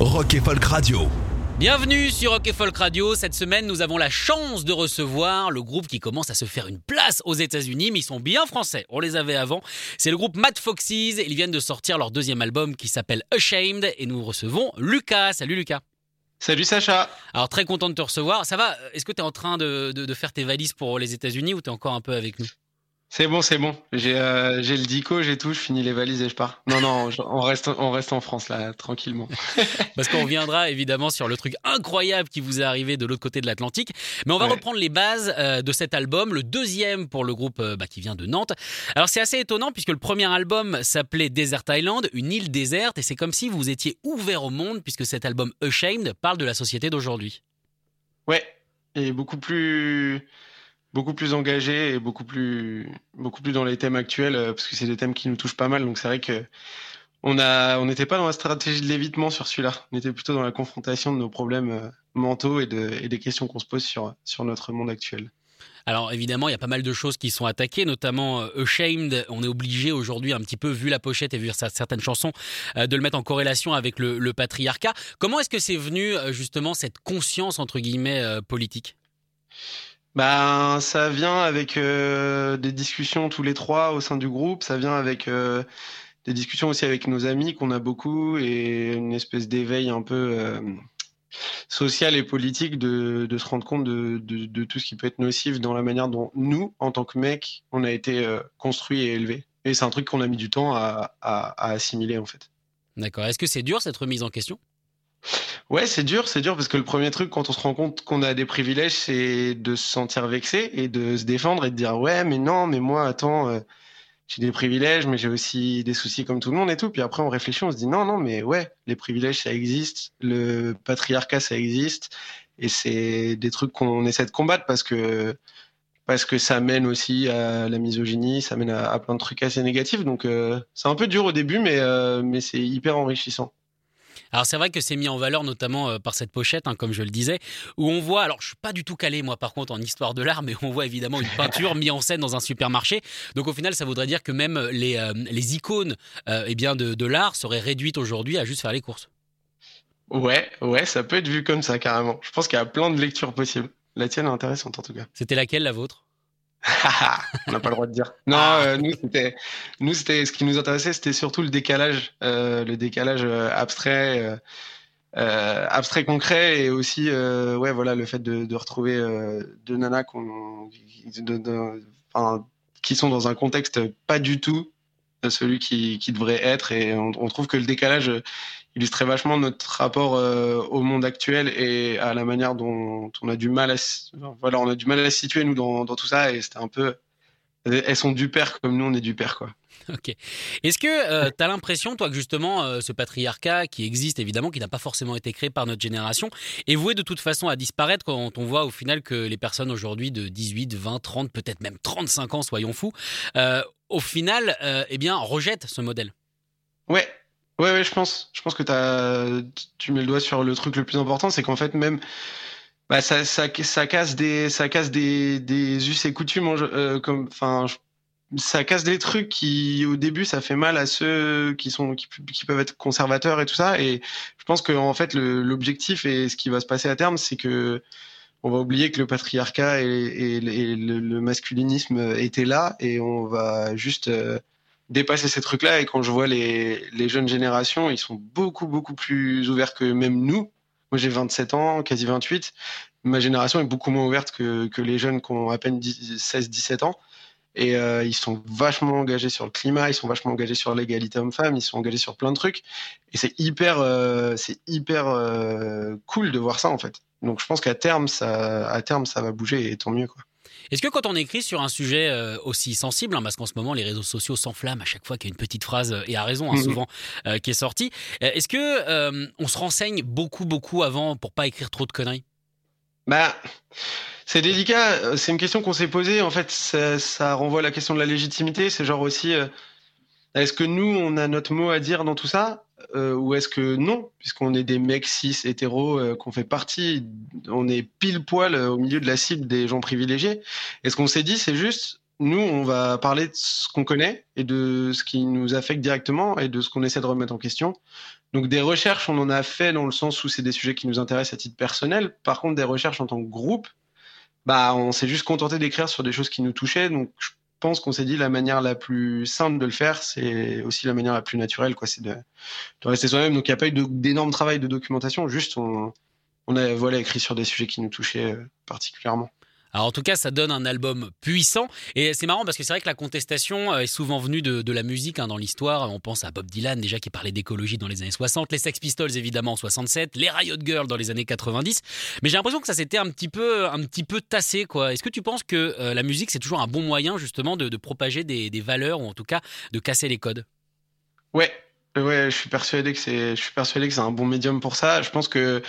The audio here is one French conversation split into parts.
Rock et Folk Radio. Bienvenue sur Rock et Folk Radio. Cette semaine, nous avons la chance de recevoir le groupe qui commence à se faire une place aux États-Unis, mais ils sont bien français. On les avait avant. C'est le groupe Mad Foxes. Ils viennent de sortir leur deuxième album qui s'appelle Ashamed et nous recevons Lucas. Salut Lucas. Salut Sacha. Alors très content de te recevoir. Ça va Est-ce que tu es en train de, de- de faire tes valises pour les États-Unis ou tu es encore un peu avec nous? C'est bon, c'est bon. J'ai euh, j'ai le dico, j'ai tout, je finis les valises et je pars. Non, non, on reste, on reste en France là, tranquillement. Parce qu'on reviendra évidemment sur le truc incroyable qui vous est arrivé de l'autre côté de l'Atlantique. Mais on va Ouais. reprendre les bases euh, de cet album, le deuxième pour le groupe euh, bah, qui vient de Nantes. Alors c'est assez étonnant puisque le premier album s'appelait Desert Island, une île déserte, et c'est comme si vous étiez ouvert au monde puisque cet album Ashamed parle de la société d'aujourd'hui. Ouais, et beaucoup plus, beaucoup plus engagé et beaucoup plus, beaucoup plus dans les thèmes actuels euh, parce que c'est des thèmes qui nous touchent pas mal. Donc c'est vrai que on a, on n'était pas dans la stratégie de l'évitement sur celui-là. On était plutôt dans la confrontation de nos problèmes euh, mentaux et, de, et des questions qu'on se pose sur, sur notre monde actuel. Alors évidemment, il y a pas mal de choses qui sont attaquées, notamment euh, Ashamed. On est obligé aujourd'hui, un petit peu vu la pochette et vu cer- certaines chansons, euh, de le mettre en corrélation avec le, patriarcat. Comment est-ce que c'est venu justement cette conscience entre guillemets politique? Ben, ça vient avec euh, des discussions tous les trois au sein du groupe. Ça vient avec euh, des discussions aussi avec nos amis qu'on a beaucoup et une espèce d'éveil un peu euh, social et politique de, se rendre compte de, tout ce qui peut être nocif dans la manière dont nous, en tant que mecs, on a été construits et élevés. Et c'est un truc qu'on a mis du temps à assimiler en fait. D'accord. Est-ce que c'est dur cette remise en question? Ouais, c'est dur, c'est dur parce que le premier truc quand on se rend compte qu'on a des privilèges, c'est de se sentir vexé et de se défendre et de dire ouais, mais non, mais moi, attends, euh, j'ai des privilèges, mais j'ai aussi des soucis comme tout le monde et tout. Puis après, on réfléchit, on se dit non, non, mais ouais, les privilèges, ça existe, le patriarcat, ça existe, et c'est des trucs qu'on essaie de combattre parce que parce que ça mène aussi à la misogynie, ça mène à, à plein de trucs assez négatifs. Donc euh, c'est un peu dur au début, mais euh, mais c'est hyper enrichissant. Alors c'est vrai que c'est mis en valeur notamment euh, par cette pochette, hein, comme je le disais, où on voit, alors je suis pas du tout calé moi par contre en histoire de l'art, mais on voit évidemment une peinture mise en scène dans un supermarché. Donc au final ça voudrait dire que même les, euh, les icônes euh, eh bien de, de l'art seraient réduites aujourd'hui à juste faire les courses. Ouais, ouais, ça peut être vu comme ça carrément. Je pense qu'il y a plein de lectures possibles. La tienne est intéressante en tout cas. C'était laquelle la vôtre? On n'a pas le droit de dire. Non, euh, nous c'était, nous c'était, ce qui nous intéressait, c'était surtout le décalage, euh, le décalage euh, abstrait, euh, abstrait concret, et aussi, ouais, voilà, le fait de, de retrouver deux nanas qu'on, de- de- enfin, qui sont dans un contexte pas du tout celui qui, qui devrait être, et on, on trouve que le décalage illustrait vachement notre rapport euh, au monde actuel et à la manière dont on a du mal à, voilà, on a du mal à se situer nous dans, dans tout ça, et c'était un peu elles sont du père comme nous on est du père quoi. Ok. Est-ce que tu as l'impression, toi, que justement, euh, ce patriarcat qui existe, évidemment, qui n'a pas forcément été créé par notre génération, est voué de toute façon à disparaître quand on voit au final que les personnes aujourd'hui de 18, 20, 30, peut-être même 35 ans, soyons fous, euh, au final, euh, eh bien, rejettent ce modèle? Ouais. Ouais, ouais, je pense. Je pense que t'as, tu mets le doigt sur le truc le plus important, c'est qu'en fait, même, bah, ça, ça, ça casse des, ça casse des, des us et coutumes, en- euh, comme, enfin, ça casse des trucs qui, au début, ça fait mal à ceux qui sont, qui, peuvent être conservateurs et tout ça. Et je pense que, en fait, l'objectif et ce qui va se passer à terme, c'est que, on va oublier que le patriarcat et, le masculinisme étaient là et on va juste euh, dépasser ces trucs-là. Et quand je vois les, les jeunes générations, ils sont beaucoup, beaucoup plus ouverts que même nous. Moi, j'ai 27 ans, quasi 28. Ma génération est beaucoup moins ouverte que, que les jeunes qui ont à peine 16-17 ans. Et euh, ils sont vachement engagés sur le climat, ils sont vachement engagés sur l'égalité homme-femme, ils sont engagés sur plein de trucs. Et c'est hyper, euh, c'est hyper euh, cool de voir ça en fait. Donc je pense qu'à terme, ça, à terme, ça va bouger et tant mieux quoi. Est-ce que quand on écrit sur un sujet euh, aussi sensible, hein, parce qu'en ce moment les réseaux sociaux s'enflamment à chaque fois qu'il y a une petite phrase, et à raison hein, mhm. souvent, qui est sortie, est-ce que on se renseigne beaucoup, beaucoup avant pour pas écrire trop de conneries? Bah. C'est délicat, c'est une question qu'on s'est posée. En fait, ça, ça, renvoie à la question de la légitimité. C'est genre aussi, est-ce que nous, on a notre mot à dire dans tout ça? Euh, ou est-ce que non, puisqu'on est des mecs cis hétéros, euh, qu'on fait partie, on est pile poil euh, au milieu de la cible des gens privilégiés. Et ce qu'on s'est dit, c'est juste, nous, on va parler de ce qu'on connaît et de ce qui nous affecte directement et de ce qu'on essaie de remettre en question. Donc des recherches, on en a fait dans le sens où c'est des sujets qui nous intéressent à titre personnel. Par contre, des recherches en tant que groupe, bah, on s'est juste contenté d'écrire sur des choses qui nous touchaient. Donc je pense qu'on s'est dit la manière la plus simple de le faire, c'est aussi la manière la plus naturelle, quoi. C'est de, de, rester soi-même. Donc il n'y a pas eu d'énorme travail de documentation, juste on, on a voilà écrit sur des sujets qui nous touchaient euh, particulièrement. Alors en tout cas, ça donne un album puissant. Et c'est marrant parce que c'est vrai que la contestation euh, est souvent venue de, la musique hein, dans l'histoire. On pense à Bob Dylan déjà qui parlait d'écologie dans les années 60, les Sex Pistols évidemment en 67, les Riot Girls dans les années 90. Mais j'ai l'impression que ça s'était un petit peu, un petit peu tassé quoi. Est-ce que tu penses que euh, la musique c'est toujours un bon moyen justement de, propager des, des, valeurs ou en tout cas de casser les codes? Ouais, ouais, je suis persuadé que c'est, je suis persuadé que c'est un bon médium pour ça. Je pense que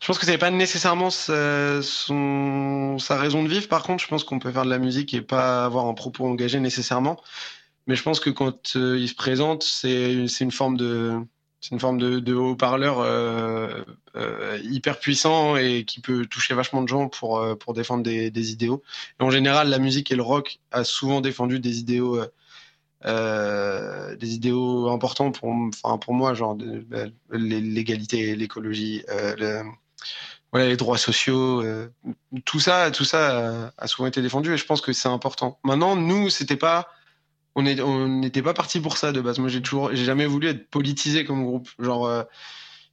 je pense que c'est pas nécessairement sa, son, sa raison de vivre. Par contre, je pense qu'on peut faire de la musique et pas avoir un propos engagé nécessairement. Mais je pense que quand euh, il se présente, c'est une forme de c'est une forme de, haut-parleur euh, euh, hyper puissant et qui peut toucher vachement de gens pour euh, pour défendre des, idéaux. En général, la musique et le rock a souvent défendu des idéaux euh, des idéaux importants pour enfin pour moi, genre bah, l'égalité, l'écologie, le, voilà, les droits sociaux, euh, tout ça, tout ça a, souvent été défendu et je pense que c'est important. Maintenant, nous, c'était pas, on n'était pas parti pour ça de base. Moi, j'ai toujours, j'ai jamais voulu être politisé comme groupe. Genre, il euh,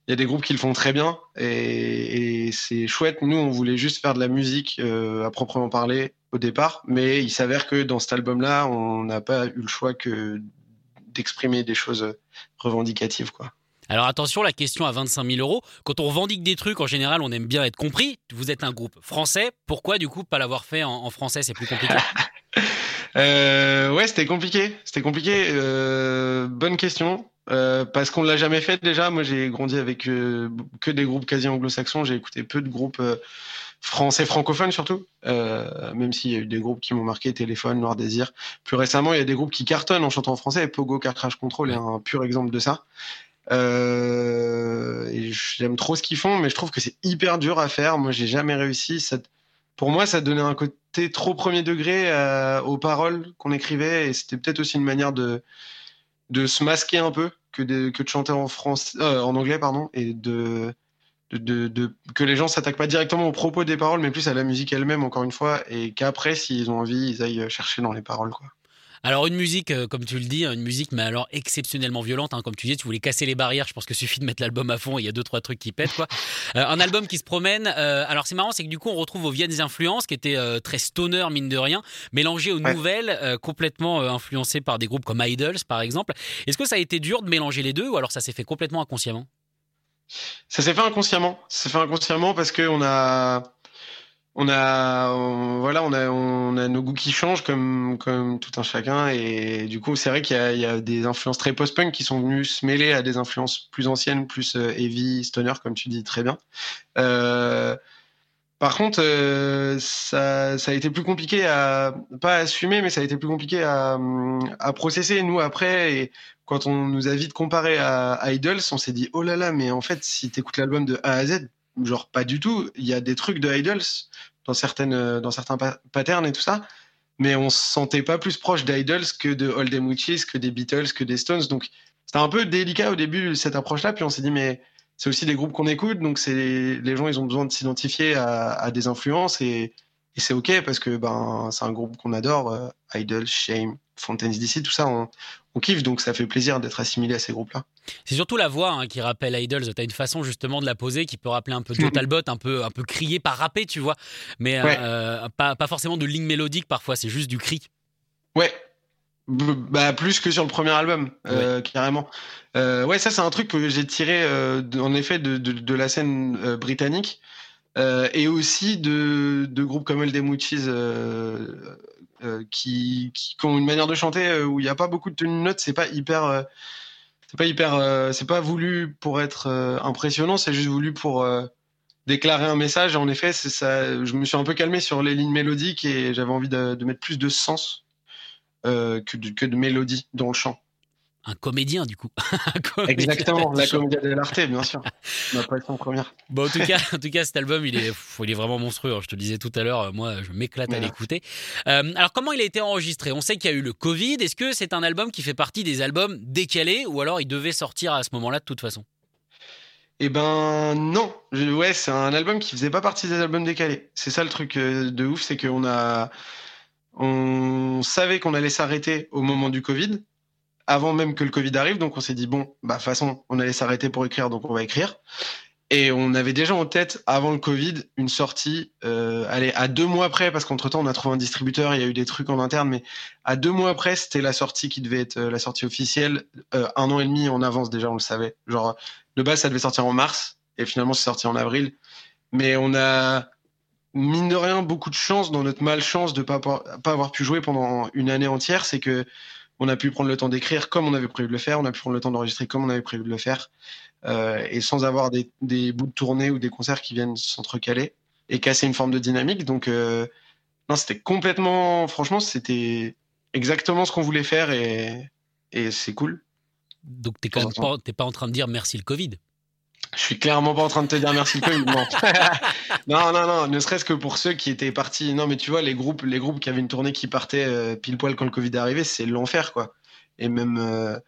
y a des groupes qui le font très bien et, c'est chouette. Nous, on voulait juste faire de la musique euh, à proprement parler au départ, mais il s'avère que dans cet album-là, on n'a pas eu le choix que d'exprimer des choses revendicatives, quoi. Alors attention, la question à 25 000 euros. Quand on revendique des trucs, en général, on aime bien être compris. Vous êtes un groupe français. Pourquoi, du coup, pas l'avoir fait en, français? C'est plus compliqué. euh, ouais, c'était compliqué. C'était compliqué. Euh, bonne question. Euh, parce qu'on l'a jamais fait déjà. Moi, j'ai grandi avec que des groupes quasi anglo-saxons. J'ai écouté peu de groupes français francophones surtout. même s'il y a eu des groupes qui m'ont marqué, Téléphone, Noir Désir. Plus récemment, il y a des groupes qui cartonnent en chantant en français. Pogo Car Crash Control est un pur exemple de ça. Euh, et j'aime trop ce qu'ils font, mais je trouve que c'est hyper dur à faire. Moi, j'ai jamais réussi. Ça, pour moi, ça donnait un côté trop premier degré euh, aux paroles qu'on écrivait, et c'était peut-être aussi une manière de se masquer un peu que de, chanter en français, euh, en anglais, pardon, et de de, de, que les gens s'attaquent pas directement aux propos des paroles, mais plus à la musique elle-même, encore une fois, et qu'après, s'ils ont envie, ils aillent chercher dans les paroles, quoi. Alors une musique, euh, comme tu le dis, hein, une musique, mais alors exceptionnellement violente, hein, comme tu disais, tu voulais casser les barrières. Je pense que suffit de mettre l'album à fond, il y a deux trois trucs qui pètent quoi. Euh, un album qui se promène. Euh, alors c'est marrant, c'est que du coup on retrouve vos vieilles influences, qui étaient très stoner mine de rien, mélangées aux nouvelles, complètement influencées par des groupes comme Idols par exemple. Est-ce que ça a été dur de mélanger les deux, ou alors ça s'est fait complètement inconsciemment? Ça s'est fait inconsciemment. Ça s'est fait inconsciemment parce que on a on a voilà on a on a nos goûts qui changent comme comme tout un chacun et du coup c'est vrai qu'il y y a des influences très post-punk qui sont venues se mêler à des influences plus anciennes plus euh, heavy stoner comme tu dis très bien euh, par contre euh, ça ça a été plus compliqué à pas assumer mais ça a été plus compliqué à à processer nous après et quand on nous a vite comparé à, à Idols on s'est dit oh là là mais en fait si t'écoutes l'album de A à Z genre pas du tout. Il y a des trucs de Idols dans certaines, dans certains patterns et tout ça, mais on se sentait pas plus proche d'Idols que de Old Witches, que des Beatles, que des Stones. Donc c'était un peu délicat au début cette approche-là. Puis on s'est dit mais c'est aussi des groupes qu'on écoute, donc c'est les gens ils ont besoin de s'identifier à, à, des influences et, et c'est ok parce que ben c'est un groupe qu'on adore. Euh, Idols, Shame, Fontaine's DC, tout ça, on, on kiffe, donc ça fait plaisir d'être assimilé à ces groupes-là. C'est surtout la voix hein, qui rappelle Idols. Tu as une façon justement de la poser qui peut rappeler un peu Joe Talbot, un peu, un peu crié, pas rappé, tu vois, mais euh, pas, pas, forcément de ligne mélodique parfois, c'est juste du cri. Ouais. Bah, plus que sur le premier album, euh, carrément. Euh, ouais, ça c'est un truc que j'ai tiré en effet de, de, de la scène britannique. et aussi de, groupes comme El Demuchis qui, qui, ont une manière de chanter où il n'y a pas beaucoup de tenue de notes, c'est pas hyper c'est pas hyper c'est pas voulu pour être impressionnant c'est juste voulu pour déclarer un message. En effet, c'est ça. Je me suis un peu calmé sur les lignes mélodiques et j'avais envie de, mettre plus de sens euh, que, de, que de mélodie dans le chant. Un comédien, du coup. Exactement, la comédie de l'arte, bien sûr. Ma passion première. Bon, en tout cas, en tout cas, cet album, il est, il est vraiment monstrueux. Hein. Je te disais tout à l'heure, moi, je m'éclate à l'écouter. Euh, alors, comment il a été enregistré? On sait qu'il y a eu le Covid. Est-ce que c'est un album qui fait partie des albums décalés ou alors il devait sortir à ce moment-là de toute façon? Eh ben non, ouais, c'est un album qui faisait pas partie des albums décalés. C'est ça le truc euh, de ouf, c'est qu'on a, on savait qu'on allait s'arrêter au moment du Covid, avant même que le Covid arrive, donc on s'est dit bon, bah de toute façon, on allait s'arrêter pour écrire, donc on va écrire. Et on avait déjà en tête, avant le Covid, une sortie, euh, allez, à deux mois après, parce qu'entre temps, on a trouvé un distributeur, il y a eu des trucs en interne, mais à deux mois après, c'était la sortie qui devait être euh, la sortie officielle, euh, un an et demi en avance déjà, on le savait. Genre, de base, ça devait sortir en mars, et finalement, c'est sorti en avril. Mais on a, mine de rien, beaucoup de chance dans notre malchance de pas, pas avoir pu jouer pendant une année entière, c'est que on a pu prendre le temps d'écrire comme on avait prévu de le faire, on a pu prendre le temps d'enregistrer comme on avait prévu de le faire. Euh, et sans avoir des, bouts de tournée ou des concerts qui viennent s'entrecaler et casser une forme de dynamique. Donc, euh, non, c'était complètement, franchement, c'était exactement ce qu'on voulait faire et, et c'est cool. Donc, t'es quand même pas, pas en train de dire merci le Covid. Je suis clairement pas en train de te dire merci le Covid. Non. non, non, non, ne serait-ce que pour ceux qui étaient partis. Non, mais tu vois, les groupes, les groupes qui avaient une tournée qui partait euh, pile poil quand le Covid est arrivé, c'est l'enfer, quoi. Et même,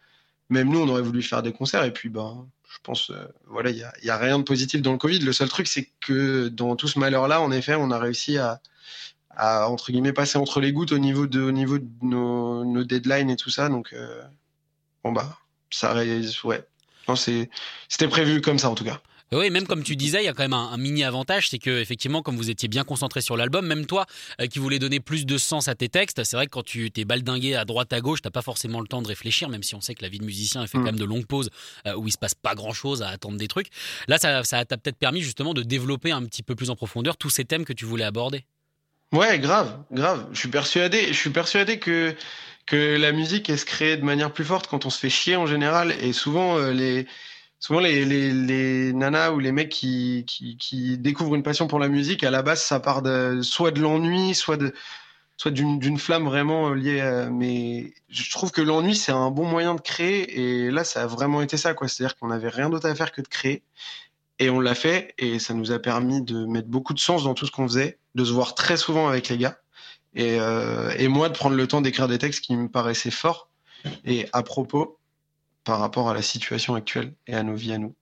même nous, on aurait voulu faire des concerts et puis, ben, je pense, euh, voilà, il n'y a, rien de positif dans le Covid. Le seul truc, c'est que dans tout ce malheur-là, en effet, on a réussi à, entre guillemets, passer entre les gouttes au niveau de, au niveau de nos, deadlines et tout ça. Donc, euh, bon, bah, ça, ouais. C'était prévu comme ça, en tout cas. Oui, même comme tu disais, il y a quand même un, mini avantage, c'est que effectivement, comme vous étiez bien concentré sur l'album, même toi euh, qui voulais donner plus de sens à tes textes, c'est vrai que quand tu t'es baldingué à droite à gauche, t'as pas forcément le temps de réfléchir, même si on sait que la vie de musicien elle fait quand mm. même de longues pauses euh, où il se passe pas grand chose à attendre des trucs. Là, ça, ça t'a peut-être permis justement de développer un petit peu plus en profondeur tous ces thèmes que tu voulais aborder. Ouais, grave, grave. Je suis persuadé, je suis persuadé que que la musique elle se crée de manière plus forte quand on se fait chier en général et souvent euh, les souvent les, les, les, nanas ou les mecs qui, qui, découvrent une passion pour la musique, à la base, ça part de, soit de l'ennui, soit de soit d'une flamme vraiment liée à... Mais je trouve que l'ennui, c'est un bon moyen de créer. Et là, ça a vraiment été ça. quoi. C'est-à-dire qu'on n'avait rien d'autre à faire que de créer. Et on l'a fait. Et ça nous a permis de mettre beaucoup de sens dans tout ce qu'on faisait, de se voir très souvent avec les gars. Et, euh, et moi, de prendre le temps d'écrire des textes qui me paraissaient forts et à propos par rapport à la situation actuelle et à nos vies à nous.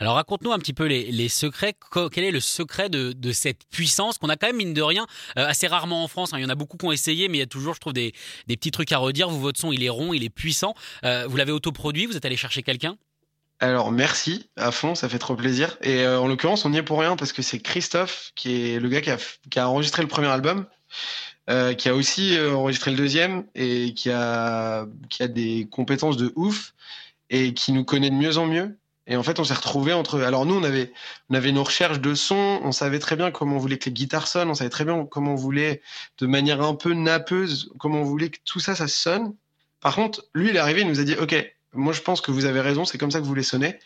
Alors raconte-nous un petit peu les, secrets. Quel est le secret de, cette puissance qu'on a quand même, mine de rien, euh, assez rarement en France. Hein. Il y en a beaucoup qui ont essayé, mais il y a toujours, je trouve, des, petits trucs à redire. Vous, votre son, il est rond, il est puissant. Euh, vous l'avez autoproduit, vous êtes allé chercher quelqu'un? Alors merci à fond, ça fait trop plaisir. Et euh, en l'occurrence, on n'y est pour rien parce que c'est Christophe qui est le gars qui a, qui a enregistré le premier album, qui a aussi enregistré le deuxième et qui a, qui a des compétences de ouf et qui nous connaît de mieux en mieux. Et en fait, on s'est retrouvé entre. Alors nous, on avait, on avait nos recherches de son, on savait très bien comment on voulait que les guitares sonnent, on savait très bien comment on voulait, de manière un peu nappeuse, comment on voulait que tout ça, ça sonne. Par contre, lui, il est arrivé, il nous a dit, ok, moi je pense que vous avez raison, c'est comme ça que vous voulez sonner.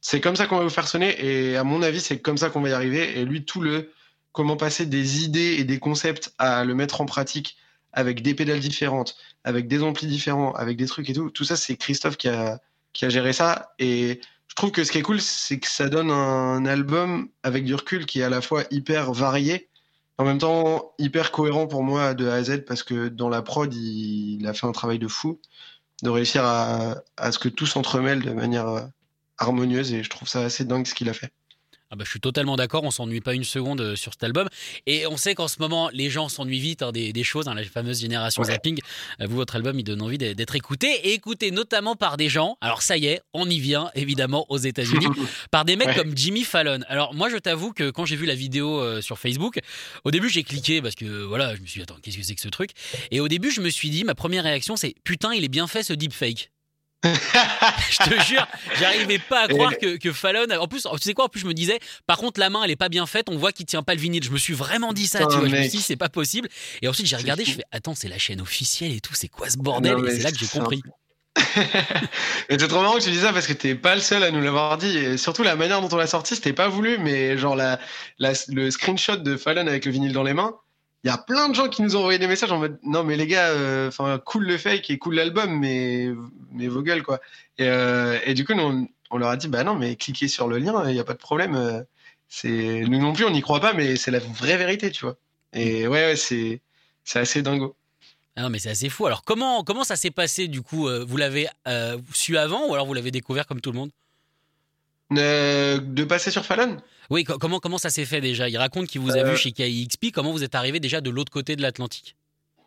C'est comme ça qu'on va vous faire sonner, et à mon avis, c'est comme ça qu'on va y arriver. Et lui, tout le comment passer des idées et des concepts à le mettre en pratique avec des pédales différentes, avec des amplis différents, avec des trucs et tout. Tout ça, c'est Christophe qui a, qui a géré ça. Et je trouve que ce qui est cool, c'est que ça donne un album avec du recul qui est à la fois hyper varié, en même temps hyper cohérent pour moi de A à Z parce que dans la prod, il, a fait un travail de fou de réussir à, à ce que tout s'entremêle de manière euh, harmonieuse et je trouve ça assez dingue ce qu'il a fait. Ah bah, je suis totalement d'accord, on s'ennuie pas une seconde euh, sur cet album. Et on sait qu'en ce moment, les gens s'ennuient vite hein, des, choses, hein, la fameuse génération zapping. Euh, vous, votre album, il donne envie d'être écouté. Et écouté notamment par des gens, alors ça y est, on y vient évidemment aux États-Unis, par des mecs comme Jimmy Fallon. Alors moi, je t'avoue que quand j'ai vu la vidéo euh, sur Facebook, au début, j'ai cliqué parce que voilà, je me suis dit, attends, qu'est-ce que c'est que ce truc? Et au début, je me suis dit, ma première réaction, c'est putain, il est bien fait ce deepfake. Je te jure, j'arrivais pas à croire que, que, Fallon. En plus, tu sais quoi En plus, je me disais, par contre, la main, elle est pas bien faite. On voit qu'il tient pas le vinyle. Je me suis vraiment dit ça. tu vois, je me suis dit, c'est pas possible. Et ensuite, j'ai regardé. Je fais, attends, c'est la chaîne officielle et tout. C'est quoi ce bordel? Et c'est là que j'ai compris. mais c'est trop marrant que tu dis ça parce que t'es pas le seul à nous l'avoir dit et surtout la manière dont on l'a sorti c'était pas voulu mais genre la, le screenshot de Fallon avec le vinyle dans les mains il y a plein de gens qui nous ont envoyé des messages en mode non mais les gars euh, enfin cool le fake et cool l'album mais mais vos gueules quoi. Et, euh, et du coup nous, on, leur a dit bah non mais cliquez sur le lien il n'y a pas de problème euh, c'est nous non plus on n'y croit pas mais c'est la vraie vérité tu vois. Et ouais, ouais c'est c'est assez dingo. Ah non, mais c'est assez fou. Alors, comment, comment ça s'est passé du coup Vous l'avez su avant ou alors vous l'avez découvert comme tout le monde? De passer sur Fallon? Oui, comment, comment ça s'est fait déjà? Il raconte qu'il vous a vu euh. chez KIXP. Comment vous êtes arrivé déjà de l'autre côté de l'Atlantique?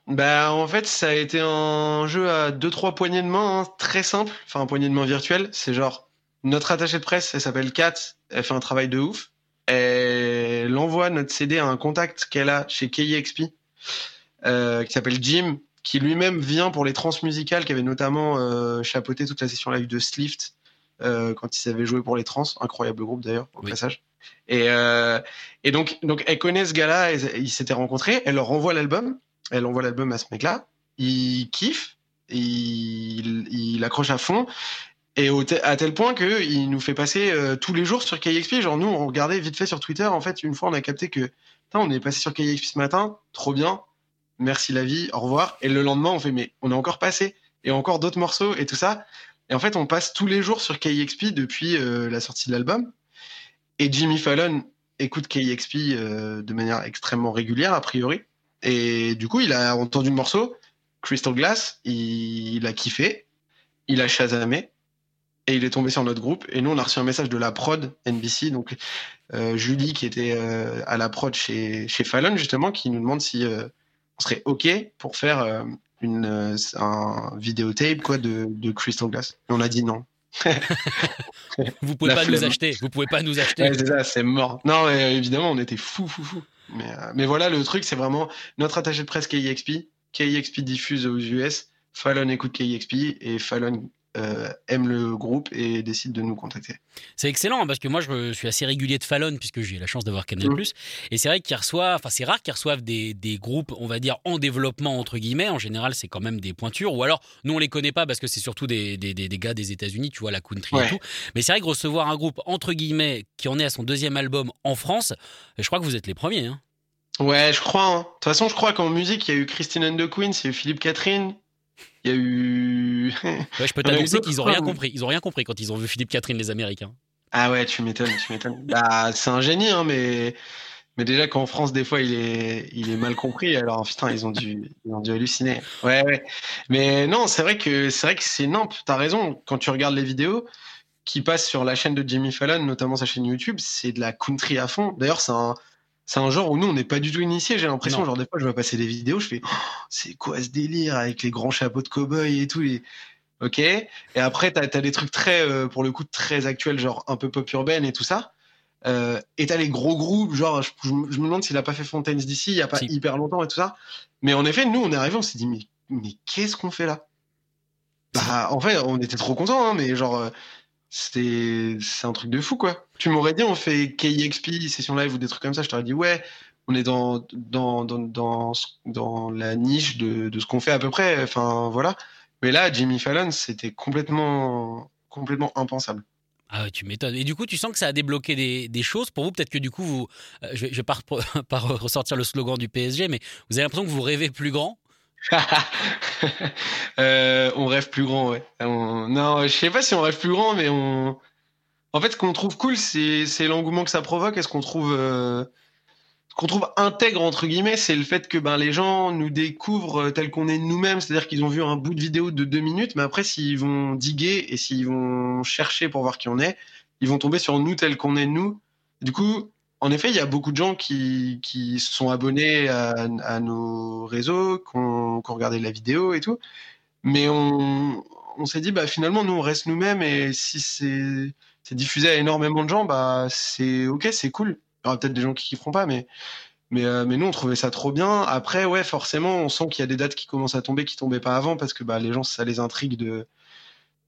Bah en fait ça a été un jeu à deux trois poignées de main hein, très simple, enfin un poignée de main virtuel. C'est genre notre attachée de presse, elle s'appelle Kat, elle fait un travail de ouf. Elle envoie notre CD à un contact qu'elle a chez KIXP euh, qui s'appelle Jim, qui lui-même vient pour les trans musicales, qui avait notamment euh, chapeauté toute la session live de Slift euh, quand il savait jouer pour les trans, incroyable groupe d'ailleurs au passage. Et, euh, et donc, donc, elle connaît ce gars-là, ils s'étaient rencontrés, elle leur envoie l'album, elle envoie l'album à ce mec-là, il kiffe, il, il accroche à fond, et à tel point qu'il nous fait passer euh, tous les jours sur KXP. Genre, nous, on regardait vite fait sur Twitter, en fait, une fois, on a capté que, on est passé sur KXP ce matin, trop bien, merci la vie, au revoir. Et le lendemain, on fait, mais on est encore passé, et encore d'autres morceaux, et tout ça. Et en fait, on passe tous les jours sur KXP depuis euh, la sortie de l'album. Et Jimmy Fallon écoute KXP euh, de manière extrêmement régulière, a priori. Et du coup, il a entendu le morceau, Crystal Glass, il, a kiffé, il a chasamé, et il est tombé sur notre groupe. Et nous, on a reçu un message de la prod NBC, donc euh, Julie, qui était à la prod chez, chez Fallon, justement, qui nous demande si on serait OK pour faire une, un vidéotape quoi, de, de Crystal Glass. Et on a dit non. vous pouvez pas nous acheter. Vous pouvez pas nous acheter. c'est ça, c'est mort. Non, mais évidemment, on était fou, fou, fou. Mais, euh, mais voilà, le truc, c'est vraiment notre attaché de presse KIXP. KIXP diffuse aux US. Fallon écoute KIXP et Fallon euh, aime le groupe et décide de nous contacter. C'est excellent parce que moi je suis assez régulier de Fallon puisque j'ai la chance d'avoir Canal+. Mmh. Et c'est vrai qu'ils reçoivent, enfin c'est rare qu'ils reçoivent des, des, groupes, on va dire en développement entre guillemets. En général, c'est quand même des pointures. Ou alors nous on les connaît pas parce que c'est surtout des, des, des, gars des États-Unis, tu vois la country et tout. Mais c'est vrai que recevoir un groupe entre guillemets qui en est à son deuxième album en France, je crois que vous êtes les premiers. Hein. Ouais, je crois. Hein. De toute façon, je crois qu'en musique, il y a eu Christine and the Queens, il y a eu Philippe Catherine, il y a eu. ouais, je peux t'annoncer qu'ils ont rien compris. Ils ont rien compris quand ils ont vu Philippe Catherine, les Américains. Ah ouais, tu m'étonnes, tu m'étonnes. bah, c'est un génie, hein, mais. Mais déjà qu'en France, des fois, il est, il est mal compris. Alors, putain, ils ont dû, ils ont dû halluciner. Ouais, ouais. Mais non, c'est vrai que c'est vrai que c'est nimp. T'as raison. Quand tu regardes les vidéos qui passent sur la chaîne de Jimmy Fallon, notamment sa chaîne YouTube, c'est de la country à fond. D'ailleurs, c'est un, c'est un genre où nous on n'est pas du tout initié j'ai l'impression. Genre des fois je vois passer des vidéos je fais oh, c'est quoi ce délire avec les grands chapeaux de cow-boy et tout et... ok. Et après t'as as des trucs très euh, pour le coup très actuels genre un peu pop urbaine et tout ça. Euh, et t'as les gros groupes genre je, me demande s'il a pas fait Fontaines d'ici il y a pas hyper longtemps et tout ça. Mais en effet nous on est arrivé on s'est dit mais, mais qu'est-ce qu'on fait là? Bah en fait on était trop contents hein, mais genre euh, c'est un truc de fou quoi. Tu m'aurais dit on fait KXP session live ou des trucs comme ça, je t'aurais dit ouais, on est dans dans dans dans, dans la niche de, de ce qu'on fait à peu près, enfin voilà. Mais là Jimmy Fallon, c'était complètement complètement impensable. Ah tu m'étonnes. Et du coup, tu sens que ça a débloqué des, des choses pour vous? Peut-être que du coup, vous, euh, je je vais ressortir le slogan du PSG, mais vous avez l'impression que vous rêvez plus grand? euh, on rêve plus grand, ouais. Non, je sais pas si on rêve plus grand, mais on. En fait, ce qu'on trouve cool, c'est l'engouement que ça provoque. Et ce qu'on trouve, euh, trouve intègre entre guillemets, c'est le fait que ben les gens nous découvrent euh, tel qu'on est nous-mêmes. C'est-à-dire qu'ils ont vu un bout de vidéo de deux minutes, mais après, s'ils vont diguer et s'ils vont chercher pour voir qui on est, ils vont tomber sur nous tel qu'on est nous. Du coup, en effet, il y a beaucoup de gens qui, qui sont abonnés à, nos réseaux, qui ont, regardé la vidéo et tout. Mais on, on s'est dit, bah, finalement, nous, on reste nous-mêmes et si c'est diffusé à énormément de gens, bah, c'est OK, c'est cool. Il y aura peut-être des gens qui kifferont pas, mais, mais, euh, mais nous, on trouvait ça trop bien. Après, ouais, forcément, on sent qu'il y a des dates qui commencent à tomber qui tombaient pas avant parce que bah, les gens, ça les intrigue de,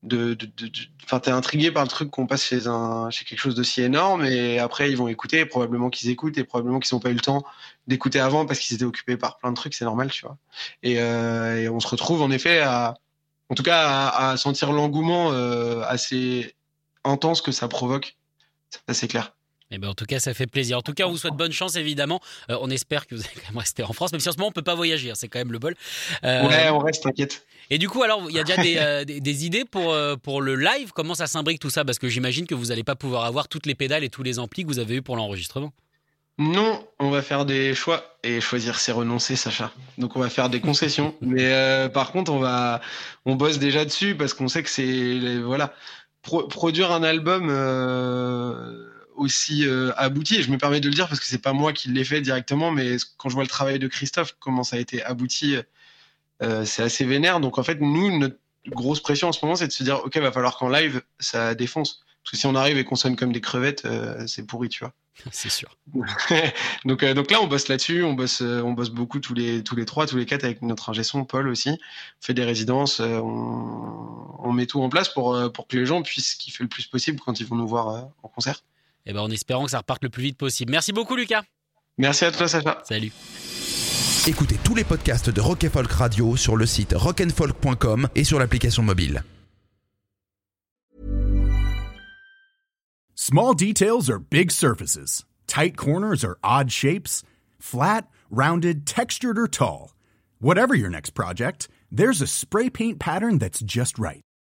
de, de, de, enfin, t'es intrigué par le truc qu'on passe chez un, chez quelque chose d'aussi énorme, et après ils vont écouter, probablement qu'ils écoutent, et probablement qu'ils n'ont pas eu le temps d'écouter avant parce qu'ils étaient occupés par plein de trucs, c'est normal, tu vois. Et, euh, et, on se retrouve en effet à, en tout cas, à, à sentir l'engouement euh, assez intense que ça provoque. Ça, c'est clair. Eh ben, en tout cas, ça fait plaisir. En tout cas, on vous souhaite bonne chance, évidemment. Euh, on espère que vous allez quand même rester en France, même si en ce moment, on peut pas voyager. Hein, c'est quand même le bol. Euh... Ouais, on reste, t'inquiète. Et du coup, alors, il y a déjà des, euh, des, des, idées pour, pour le live? Comment ça s'imbrique tout ça? Parce que j'imagine que vous n'allez pas pouvoir avoir toutes les pédales et tous les amplis que vous avez eu pour l'enregistrement. Non, on va faire des choix et choisir c'est renoncer, Sacha. Donc on va faire des concessions, mais euh, par contre on va, on bosse déjà dessus parce qu'on sait que c'est voilà, Pro produire un album euh, aussi euh, abouti. Et je me permets de le dire parce que c'est pas moi qui l'ai fait directement, mais quand je vois le travail de Christophe, comment ça a été abouti, euh, c'est assez vénère. Donc en fait nous notre grosse pression en ce moment, c'est de se dire ok, va falloir qu'en live ça défonce. Parce que si on arrive et qu'on sonne comme des crevettes, euh, c'est pourri, tu vois. c'est sûr. donc, euh, donc là, on bosse là-dessus, on bosse, euh, on bosse beaucoup tous les, tous les trois, tous les quatre avec notre ingé son, Paul aussi. On fait des résidences, on, on, met tout en place pour, pour que les gens puissent kiffer le plus possible quand ils vont nous voir en concert. Et eh ben, en espérant que ça reparte le plus vite possible. Merci beaucoup, Lucas. Merci à toi, Sacha. Salut. Écoutez tous les podcasts de Rock Folk Radio sur le site rockandfolk.com et sur l'application mobile. Small details are big surfaces. Tight corners are odd shapes. Flat, rounded, textured, or tall. Whatever your next project, there's a spray paint pattern that's just right.